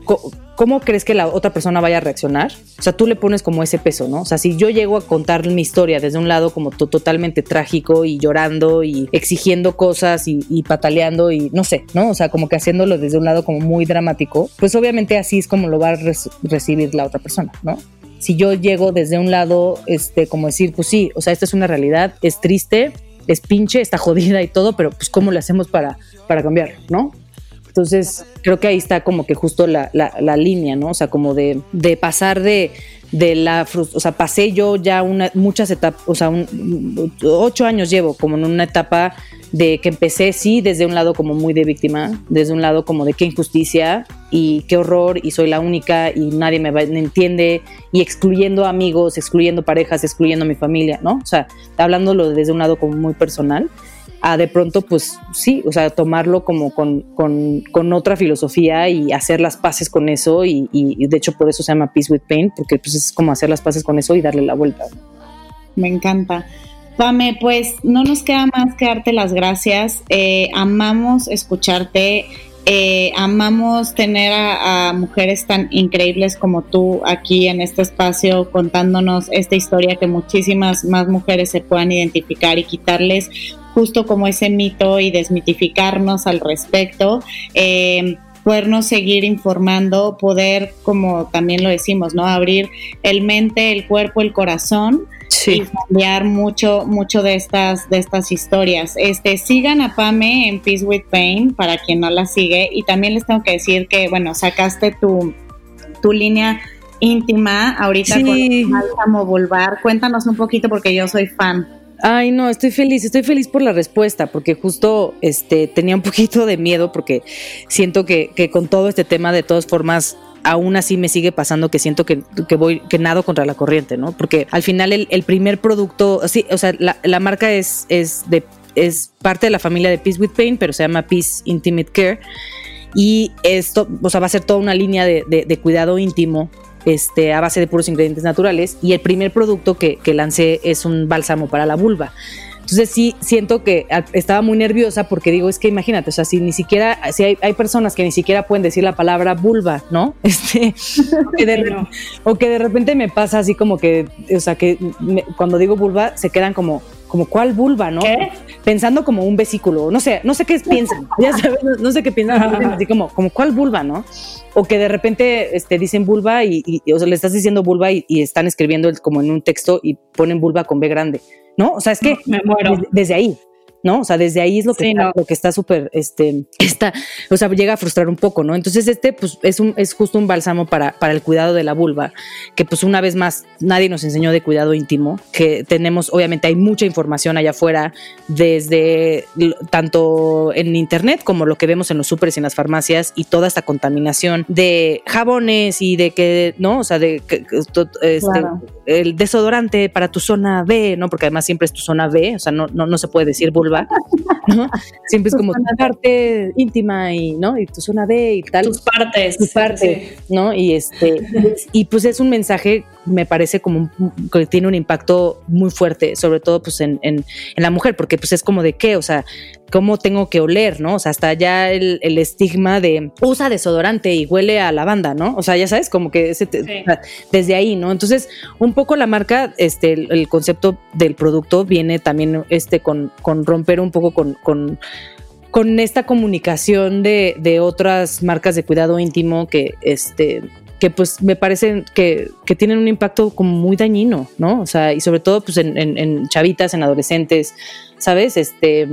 cómo crees que la otra persona vaya a reaccionar. O sea, tú le pones como ese peso, ¿no? O sea, si yo llego a contar mi historia desde un lado como totalmente trágico y llorando y exigiendo cosas y, pataleando y no sé, ¿no? O sea, como que haciéndolo desde un lado como muy dramático, pues obviamente así es como lo va a recibir la otra persona, ¿no? Si yo llego desde un lado, este, como decir, pues sí, o sea, esta es una realidad, es triste, es pinche, está jodida y todo, pero pues cómo le hacemos para, para cambiarlo, ¿no? Entonces, creo que ahí está como que justo la, la, línea, ¿no? O sea, como de, de pasar de, de la o sea, pasé yo ya una, muchas etapas, o sea, ocho años llevo como en una etapa de que empecé, sí, desde un lado como muy de víctima, desde un lado como de qué injusticia y qué horror y soy la única y nadie me, me entiende y excluyendo amigos, excluyendo parejas, excluyendo mi familia, ¿no? O sea, hablándolo desde un lado como muy personal a de pronto, pues sí, o sea, tomarlo como con, con, otra filosofía y hacer las paces con eso y, de hecho por eso se llama Peace with Pain, porque pues es como hacer las paces con eso y darle la vuelta. Me encanta. Pame, pues no nos queda más que darte las gracias. Eh, amamos escucharte. Eh, amamos tener a, mujeres tan increíbles como tú aquí en este espacio contándonos esta historia que muchísimas más mujeres se puedan identificar y quitarles justo como ese mito y desmitificarnos al respecto. Eh, podernos seguir informando, poder, como también lo decimos, ¿no? Abrir el mente, el cuerpo, el corazón y cambiar mucho, mucho de estas, de estas historias. Este, sigan a Pame en Peace with Pain para quien no la sigue. Y también les tengo que decir que, bueno, sacaste tu, tu línea íntima ahorita con Bálsamo Volvar. Cuéntanos un poquito porque yo soy fan. Ay, no, estoy feliz, estoy feliz por la respuesta, porque justo este, tenía un poquito de miedo, porque siento que, que con todo este tema, de todas formas, aún así me sigue pasando que siento que, voy, que nado contra la corriente, ¿no? Porque al final el, primer producto, sí, o sea, la, marca es, es, de, es parte de la familia de Peace with Pain, pero se llama Peace Intimate Care. Y esto, o sea, va a ser toda una línea de, cuidado íntimo este, a base de puros ingredientes naturales y el primer producto que, que lancé es un bálsamo para la vulva. Entonces sí siento que estaba muy nerviosa porque digo, es que imagínate, o sea, si ni siquiera, si hay, hay personas que ni siquiera pueden decir la palabra vulva, ¿no? Este, o, que de, repente me pasa así como que, o sea, que cuando digo vulva se quedan como, como cuál vulva, ¿no? Pensando como un vesículo, no sé, no sé qué piensan, ya sabes, no, sé qué piensan, así como, como cuál vulva, ¿no? O que de repente este, dicen vulva y, o sea, le estás diciendo vulva y, y están escribiendo como en un texto y ponen vulva con B grande. ¿no? O sea, es que me muero. desde ahí, ¿no? O sea, desde ahí es lo que, está, lo que está súper, este, está, o sea, llega a frustrar un poco, ¿no? Entonces este, pues, es, un, es justo un bálsamo para, para el cuidado de la vulva, que pues una vez más nadie nos enseñó de cuidado íntimo, que tenemos, obviamente hay mucha información allá afuera, desde tanto en internet como lo que vemos en los súperes y en las farmacias y toda esta contaminación de jabones y de que, ¿no? O sea, de que, este, el desodorante para tu zona B, ¿no? Porque además siempre es tu zona B, o sea, no, no, no se puede decir vulva Siempre es como tu parte íntima y, ¿no? Y tu zona B y tal. Tus partes. Tu parte, ¿no? Y este, y pues es un mensaje, me parece como que tiene un impacto muy fuerte, sobre todo pues en, en, en la mujer, porque pues es como de qué, o sea, cómo tengo que oler, ¿no? O sea, hasta ya el, estigma de usa desodorante y huele a lavanda, ¿no? O sea, ya sabes, como que desde ahí, ¿no? Entonces, un poco la marca, este, el, concepto del producto viene también este, con, con romper un poco con, con con esta comunicación de, de, otras marcas de cuidado íntimo que, este, que pues me parecen que, que, tienen un impacto como muy dañino, ¿no? O sea, y sobre todo pues en, en, en chavitas, en adolescentes, ¿sabes? Este,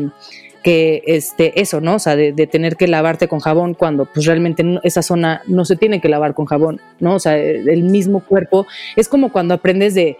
que este, eso, ¿no? O sea, de, tener que lavarte con jabón cuando pues realmente esa zona no se tiene que lavar con jabón, ¿no? O sea, el mismo cuerpo. Es como cuando aprendes de,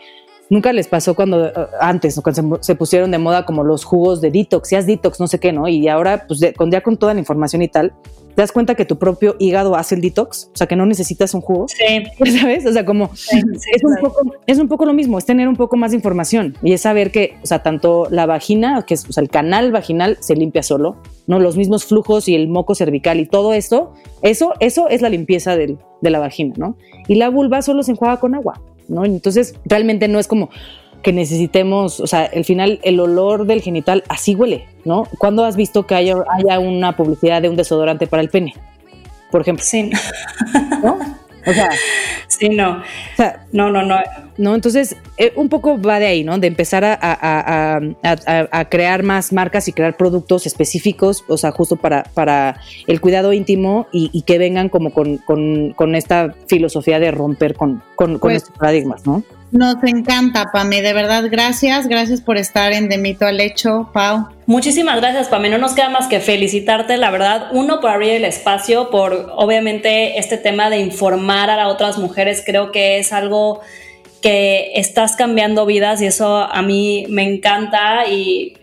nunca les pasó cuando eh, antes, cuando se, pusieron de moda como los jugos de detox, ya es detox, no sé qué, ¿no? Y ahora, pues con, ya con toda la información y tal, te das cuenta que tu propio hígado hace el detox, o sea, que no necesitas un jugo. Sí. ¿Sabes? O sea, como es, un poco, es un poco lo mismo, es tener un poco más de información y es saber que, o sea, tanto la vagina, que es, o sea, el canal vaginal se limpia solo, ¿no? Los mismos flujos y el moco cervical y todo esto, eso, eso es la limpieza del, de la vagina, ¿no? Y la vulva solo se enjuaga con agua, ¿no? Entonces, realmente no es como, que necesitemos, o sea, al final el olor del genital así huele, ¿no? ¿Cuándo has visto que haya, haya una publicidad de un desodorante para el pene? Por ejemplo. Sí. ¿No? O sea. Sí, no. O sea, no, no, no. No, entonces, eh, un poco va de ahí, ¿no? De empezar a, a, a, a, crear más marcas y crear productos específicos, o sea, justo para, para el cuidado íntimo y, y que vengan como con, con, con, esta filosofía de romper con, con, pues, estos paradigmas, ¿no? Nos encanta, Pame, de verdad, gracias, gracias por estar en De Mito al Hecho, Pau. Muchísimas gracias, Pame, no nos queda más que felicitarte, la verdad, uno por abrir el espacio, por obviamente este tema de informar a otras mujeres, creo que es algo que estás cambiando vidas y eso a mí me encanta y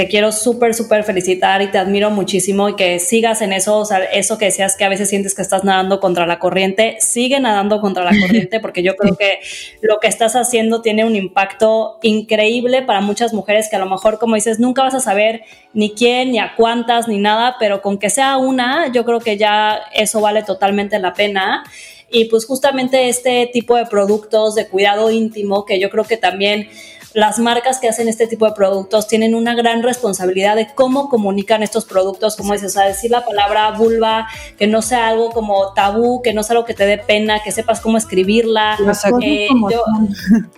te quiero súper, súper felicitar y te admiro muchísimo y que sigas en eso, o sea, eso que decías que a veces sientes que estás nadando contra la corriente, sigue nadando contra la corriente porque yo creo que lo que estás haciendo tiene un impacto increíble para muchas mujeres que a lo mejor, como dices, nunca vas a saber ni quién, ni a cuántas, ni nada, pero con que sea una, yo creo que ya eso vale totalmente la pena. Y pues justamente este tipo de productos de cuidado íntimo que yo creo que también las marcas que hacen este tipo de productos tienen una gran responsabilidad de cómo comunican estos productos, como dices, o sea, decir la palabra vulva, que no sea algo como tabú, que no sea algo que te dé pena, que sepas cómo escribirla. Eh, yo,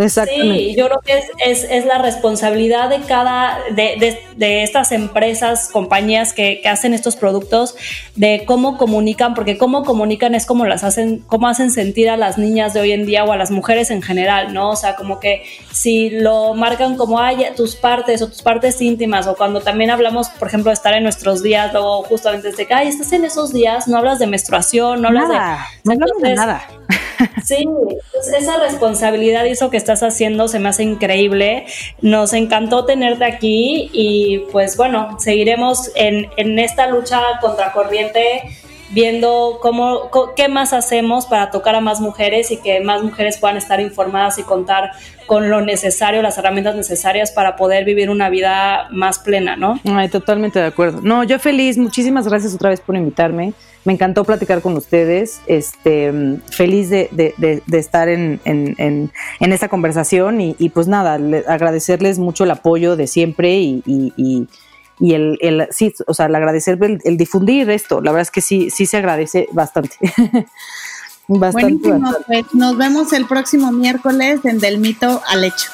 sí, yo creo que es, es, la responsabilidad de cada, de, de, estas empresas, compañías que, que, hacen estos productos, de cómo comunican, porque cómo comunican es como las hacen, cómo hacen sentir a las niñas de hoy en día o a las mujeres en general, ¿no? O sea, como que si lo marcan como, ay, tus partes o tus partes íntimas, o cuando también hablamos, por ejemplo, de estar en nuestros días, luego justamente desde que, ay, estás en esos días, no hablas de menstruación, no hablas de... No hablamos de nada. Sí, pues esa responsabilidad y eso que estás haciendo se me hace increíble. Nos encantó tenerte aquí y pues bueno, seguiremos en, en esta lucha contra corriente viendo cómo, qué más hacemos para tocar a más mujeres y que más mujeres puedan estar informadas y contar con lo necesario, las herramientas necesarias para poder vivir una vida más plena, ¿no? Ay, totalmente de acuerdo. No, yo feliz, muchísimas gracias otra vez por invitarme. Me encantó platicar con ustedes. Este, feliz de, estar en, esta conversación y, pues nada, agradecerles mucho el apoyo de siempre y y el, el sí, o sea, el agradecer el, difundir esto, la verdad es que sí, sí se agradece bastante. bastante, Buenísimo, pues nos vemos el próximo miércoles en Del Mito al Hecho.